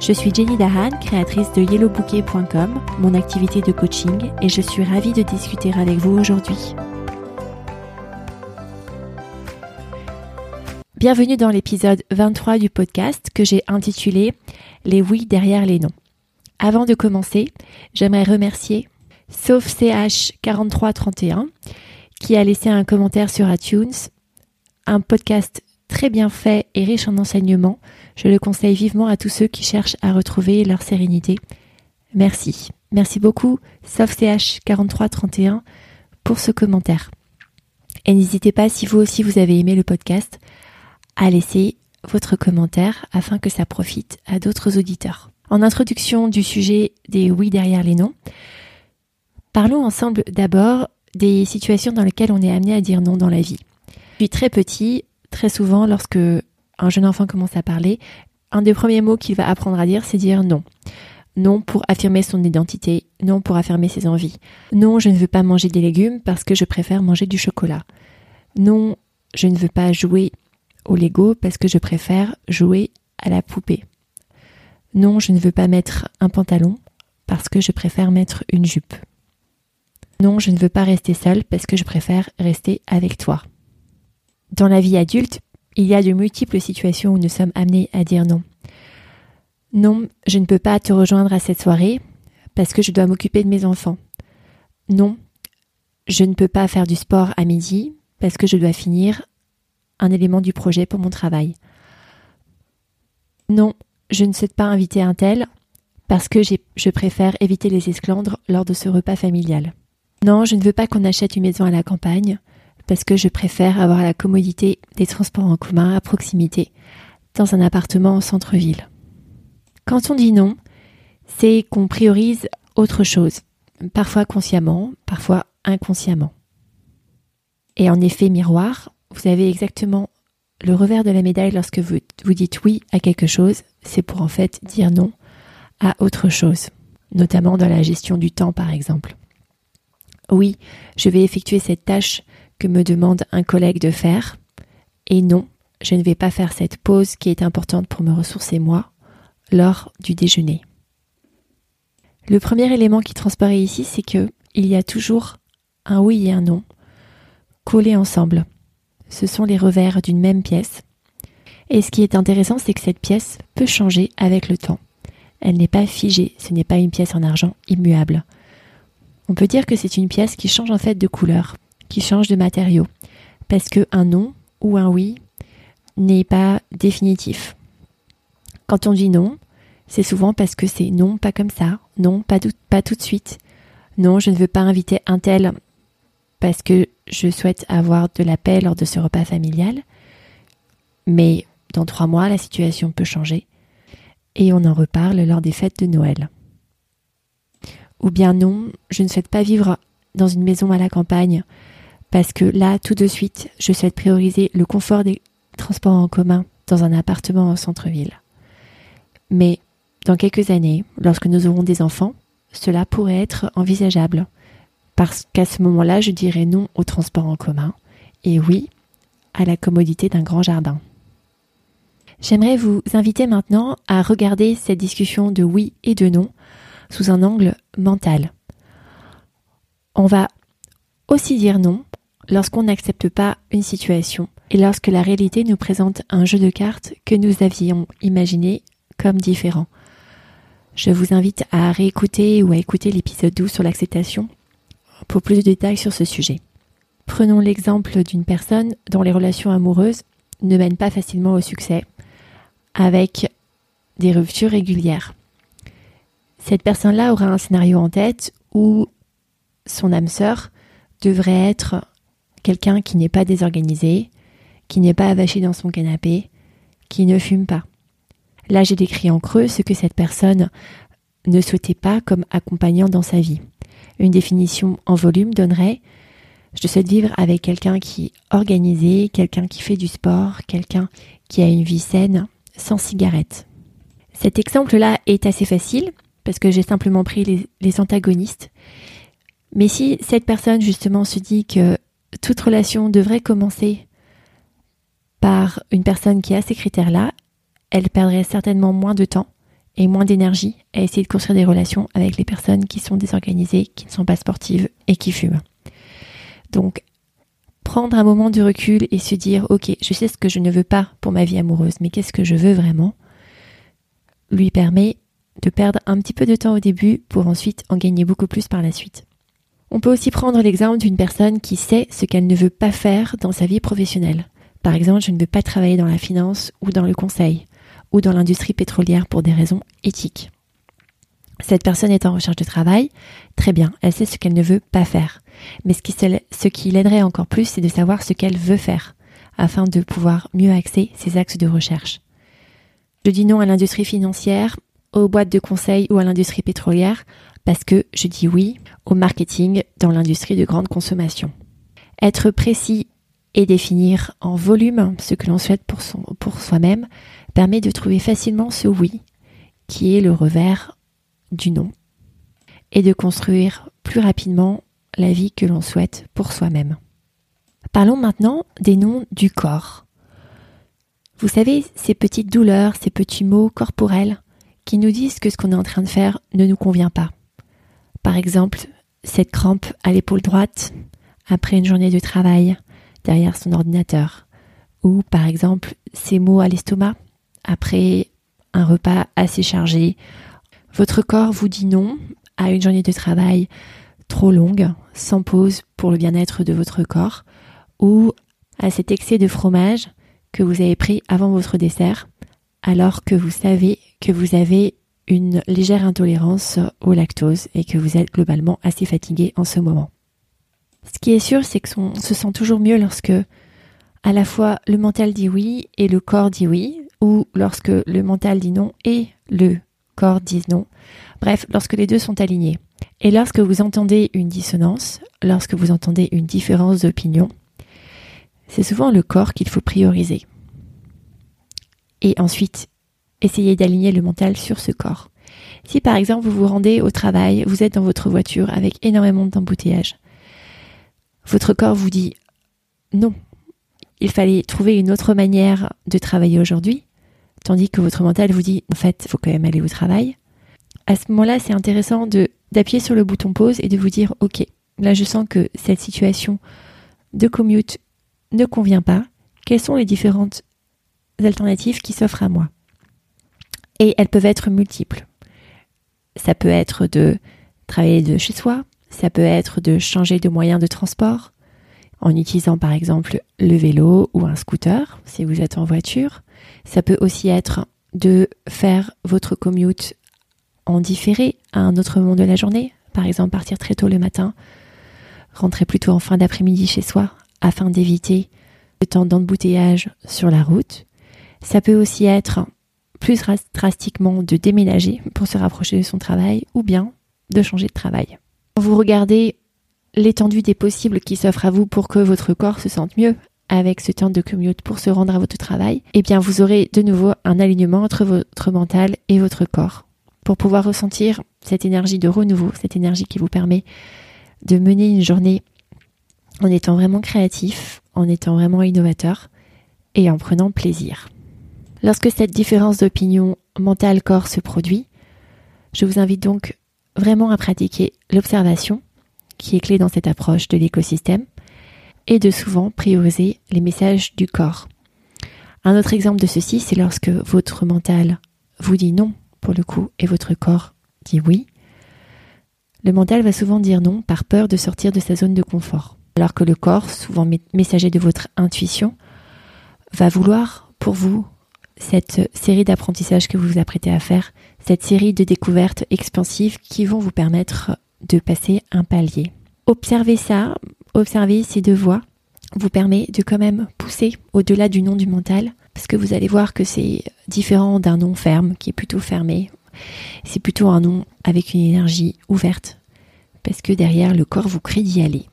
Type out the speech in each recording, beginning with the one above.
Je suis Jenny Dahan, créatrice de yellowbouquet.com, mon activité de coaching, et je suis ravie de discuter avec vous aujourd'hui. Bienvenue dans l'épisode 23 du podcast que j'ai intitulé Les oui derrière les noms. Avant de commencer, j'aimerais remercier Sauf CH4331 qui a laissé un commentaire sur iTunes, un podcast très bien fait et riche en enseignements. Je le conseille vivement à tous ceux qui cherchent à retrouver leur sérénité. Merci. Merci beaucoup, Sauf CH4331, pour ce commentaire. Et n'hésitez pas, si vous aussi vous avez aimé le podcast, à laisser votre commentaire afin que ça profite à d'autres auditeurs. En introduction du sujet des oui derrière les noms, parlons ensemble d'abord des situations dans lesquelles on est amené à dire non dans la vie. Depuis très petit, très souvent, lorsque un jeune enfant commence à parler, un des premiers mots qu'il va apprendre à dire, c'est dire non. Non pour affirmer son identité, non pour affirmer ses envies. Non, je ne veux pas manger des légumes parce que je préfère manger du chocolat. Non, je ne veux pas jouer au Lego parce que je préfère jouer à la poupée. Non, je ne veux pas mettre un pantalon parce que je préfère mettre une jupe. Non, je ne veux pas rester seule parce que je préfère rester avec toi. Dans la vie adulte, il y a de multiples situations où nous sommes amenés à dire non. Non, je ne peux pas te rejoindre à cette soirée parce que je dois m'occuper de mes enfants. Non, je ne peux pas faire du sport à midi parce que je dois finir un élément du projet pour mon travail. Non, je ne souhaite pas inviter un tel parce que je préfère éviter les esclandres lors de ce repas familial. Non, je ne veux pas qu'on achète une maison à la campagne parce que je préfère avoir la commodité des transports en commun à proximité dans un appartement au centre-ville. Quand on dit non, c'est qu'on priorise autre chose, parfois consciemment, parfois inconsciemment. Et en effet miroir, vous avez exactement le revers de la médaille lorsque vous, vous dites oui à quelque chose, c'est pour en fait dire non à autre chose, notamment dans la gestion du temps par exemple. Oui, je vais effectuer cette tâche que me demande un collègue de faire, et non, je ne vais pas faire cette pause qui est importante pour me ressourcer moi lors du déjeuner. Le premier élément qui transparaît ici, c'est que il y a toujours un oui et un non collés ensemble ce sont les revers d'une même pièce. Et ce qui est intéressant, c'est que cette pièce peut changer avec le temps. Elle n'est pas figée, ce n'est pas une pièce en argent immuable. On peut dire que c'est une pièce qui change en fait de couleur, qui change de matériau, parce que un non ou un oui n'est pas définitif. Quand on dit non, c'est souvent parce que c'est non, pas comme ça, non, pas, pas tout de suite, non, je ne veux pas inviter un tel parce que je souhaite avoir de la paix lors de ce repas familial. Mais dans trois mois, la situation peut changer et on en reparle lors des fêtes de Noël. Ou bien non, je ne souhaite pas vivre dans une maison à la campagne parce que là, tout de suite, je souhaite prioriser le confort des transports en commun dans un appartement au centre-ville. Mais dans quelques années, lorsque nous aurons des enfants, cela pourrait être envisageable parce qu'à ce moment-là, je dirais non au transport en commun et oui à la commodité d'un grand jardin. J'aimerais vous inviter maintenant à regarder cette discussion de oui et de non sous un angle mental. On va aussi dire non lorsqu'on n'accepte pas une situation et lorsque la réalité nous présente un jeu de cartes que nous avions imaginé comme différent. Je vous invite à réécouter ou à écouter l'épisode 12 sur l'acceptation pour plus de détails sur ce sujet. Prenons l'exemple d'une personne dont les relations amoureuses ne mènent pas facilement au succès, avec des ruptures régulières. Cette personne-là aura un scénario en tête où son âme sœur devrait être quelqu'un qui n'est pas désorganisé, qui n'est pas avaché dans son canapé, qui ne fume pas. Là, j'ai décrit en creux ce que cette personne ne souhaitez pas comme accompagnant dans sa vie. Une définition en volume donnerait je souhaite vivre avec quelqu'un qui est organisé, quelqu'un qui fait du sport, quelqu'un qui a une vie saine, sans cigarette. Cet exemple-là est assez facile parce que j'ai simplement pris les, antagonistes. Mais si cette personne justement se dit que toute relation devrait commencer par une personne qui a ces critères-là, elle perdrait certainement moins de temps et moins d'énergie à essayer de construire des relations avec les personnes qui sont désorganisées, qui ne sont pas sportives et qui fument. Donc, prendre un moment de recul et se dire, ok, je sais ce que je ne veux pas pour ma vie amoureuse, mais qu'est-ce que je veux vraiment, lui permet de perdre un petit peu de temps au début pour ensuite en gagner beaucoup plus par la suite. On peut aussi prendre l'exemple d'une personne qui sait ce qu'elle ne veut pas faire dans sa vie professionnelle. Par exemple, je ne veux pas travailler dans la finance ou dans le conseil ou dans l'industrie pétrolière pour des raisons éthiques. Cette personne est en recherche de travail, très bien, elle sait ce qu'elle ne veut pas faire. Mais ce qui, l'aiderait encore plus, c'est de savoir ce qu'elle veut faire, afin de pouvoir mieux axer ses axes de recherche. Je dis non à l'industrie financière, aux boîtes de conseil ou à l'industrie pétrolière, parce que je dis oui au marketing dans l'industrie de grande consommation. Être précis et définir en volume ce que l'on souhaite pour, soi-même permet de trouver facilement ce oui qui est le revers du non et de construire plus rapidement la vie que l'on souhaite pour soi-même. Parlons maintenant des noms du corps. Vous savez, ces petites douleurs, ces petits mots corporels nous disent que ce qu'on est en train de faire ne nous convient pas. Par exemple, cette crampe à l'épaule droite après une journée de travail derrière son ordinateur. Ou par exemple, ces mots à l'estomac après un repas assez chargé. Votre corps vous dit non à une journée de travail trop longue, sans pause pour le bien-être de votre corps, ou à cet excès de fromage que vous avez pris avant votre dessert, alors que vous savez que vous avez une légère intolérance au lactose et que vous êtes globalement assez fatigué en ce moment. Ce qui est sûr, c'est qu'on se sent toujours mieux lorsque à la fois le mental dit oui et le corps dit oui, ou lorsque le mental dit non et le corps dit non. Bref, lorsque les deux sont alignés. Et lorsque vous entendez une dissonance, lorsque vous entendez une différence d'opinion, c'est souvent le corps qu'il faut prioriser. Et ensuite, essayez d'aligner le mental sur ce corps. Si par exemple vous vous rendez au travail, vous êtes dans votre voiture avec énormément d'embouteillages, votre corps vous dit non, il fallait trouver une autre manière de travailler aujourd'hui, tandis que votre mental vous dit en fait, il faut quand même aller au travail. À ce moment-là, c'est intéressant d'appuyer sur le bouton pause et de vous dire OK, là je sens que cette situation de commute ne convient pas. Quelles sont les différentes alternatives qui s'offrent à moi? Et elles peuvent être multiples. Ça peut être de travailler de chez soi, ça peut être de changer de moyen de transport en utilisant par exemple le vélo ou un scooter si vous êtes en voiture. Ça peut aussi être de faire votre commute en différé à un autre moment de la journée, par exemple partir très tôt le matin, rentrer plutôt en fin d'après-midi chez soi afin d'éviter le temps d'embouteillage sur la route. Ça peut aussi être plus drastiquement de déménager pour se rapprocher de son travail ou bien de changer de travail. Vous regardez l'étendue des possibles qui s'offrent à vous pour que votre corps se sente mieux avec ce temps de commute pour se rendre à votre travail, eh bien vous aurez de nouveau un alignement entre votre mental et votre corps pour pouvoir ressentir cette énergie de renouveau, cette énergie qui vous permet de mener une journée en étant vraiment créatif, en étant vraiment innovateur et en prenant plaisir. Lorsque cette différence d'opinion mental-corps se produit, je vous invite donc vraiment à pratiquer l'observation, qui est clé dans cette approche de l'écosystème, et de souvent prioriser les messages du corps. Un autre exemple de ceci, c'est lorsque votre mental vous dit non pour le coup et votre corps dit oui, le mental va souvent dire non par peur de sortir de sa zone de confort. Alors que le corps, souvent messager de votre intuition, va vouloir pour vous cette série d'apprentissages que vous vous apprêtez à faire, cette série de découvertes expansives qui vont vous permettre de passer un palier. Observez ça, observez ces deux voies, vous permet de quand même pousser au-delà du nom du mental, parce que vous allez voir que c'est différent d'un nom ferme qui est plutôt fermé, c'est plutôt un non avec une énergie ouverte, parce que derrière, le corps vous crie d'y aller.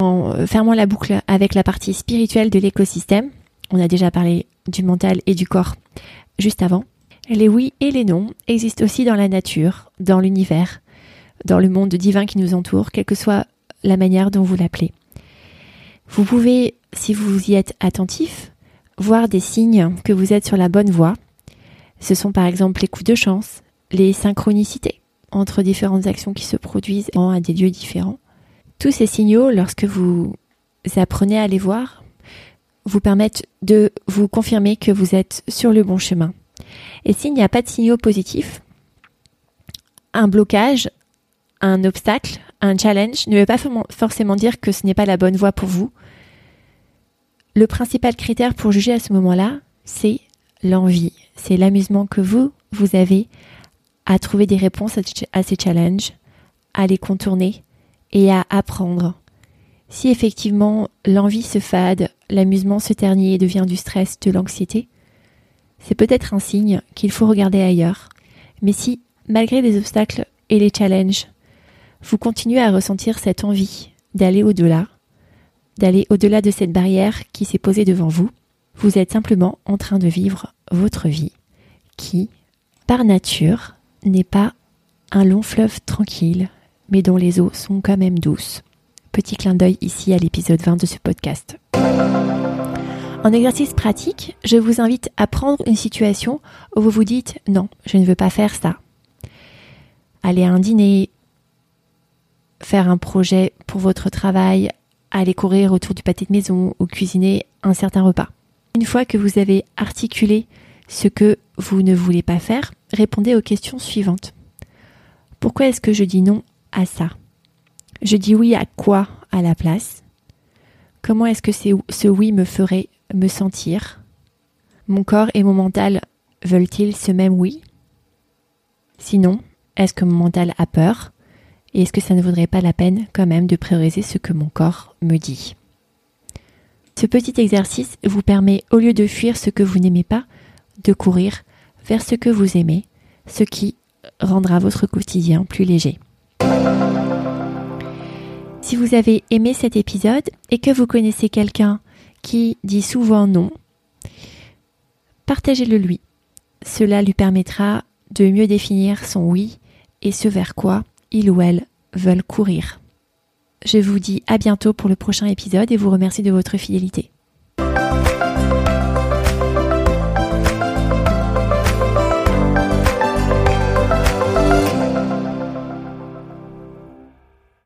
En fermant la boucle avec la partie spirituelle de l'écosystème, on a déjà parlé du mental et du corps juste avant. Les oui et les non existent aussi dans la nature, dans l'univers, dans le monde divin qui nous entoure, quelle que soit la manière dont vous l'appelez. Vous pouvez, si vous y êtes attentif, voir des signes que vous êtes sur la bonne voie. Ce sont par exemple les coups de chance, les synchronicités entre différentes actions qui se produisent à des lieux différents. Tous ces signaux, lorsque vous apprenez à les voir, vous permettent de vous confirmer que vous êtes sur le bon chemin. Et s'il n'y a pas de signaux positifs, un blocage, un obstacle, un challenge ne veut pas forcément dire que ce n'est pas la bonne voie pour vous. Le principal critère pour juger à ce moment-là, c'est l'envie, c'est l'amusement que vous, vous avez à trouver des réponses à ces challenges, à les contourner et à apprendre. Si effectivement l'envie se fade, l'amusement se ternit et devient du stress, de l'anxiété, c'est peut-être un signe qu'il faut regarder ailleurs. Mais si, malgré les obstacles et les challenges, vous continuez à ressentir cette envie d'aller au-delà, d'aller au-delà de cette barrière qui s'est posée devant vous, vous êtes simplement en train de vivre votre vie qui, par nature, n'est pas un long fleuve tranquille, mais dont les eaux sont quand même douces. Petit clin d'œil ici à l'épisode 20 de ce podcast. En exercice pratique, je vous invite à prendre une situation où vous vous dites non, je ne veux pas faire ça. Aller à un dîner, faire un projet pour votre travail, aller courir autour du pâté de maison ou cuisiner un certain repas. Une fois que vous avez articulé ce que vous ne voulez pas faire, répondez aux questions suivantes. Pourquoi est-ce que je dis non à ça? Je dis oui à quoi à la place? Comment est-ce que ce oui me ferait me sentir? Mon corps et mon mental veulent-ils ce même oui? Sinon, est-ce que mon mental a peur? Et est-ce que ça ne vaudrait pas la peine quand même de prioriser ce que mon corps me dit? Ce petit exercice vous permet, au lieu de fuir ce que vous n'aimez pas, de courir vers ce que vous aimez, ce qui rendra votre quotidien plus léger. Si vous avez aimé cet épisode et que vous connaissez quelqu'un qui dit souvent non, partagez-le lui. Cela lui permettra de mieux définir son oui et ce vers quoi il ou elle veulent courir. Je vous dis à bientôt pour le prochain épisode et vous remercie de votre fidélité.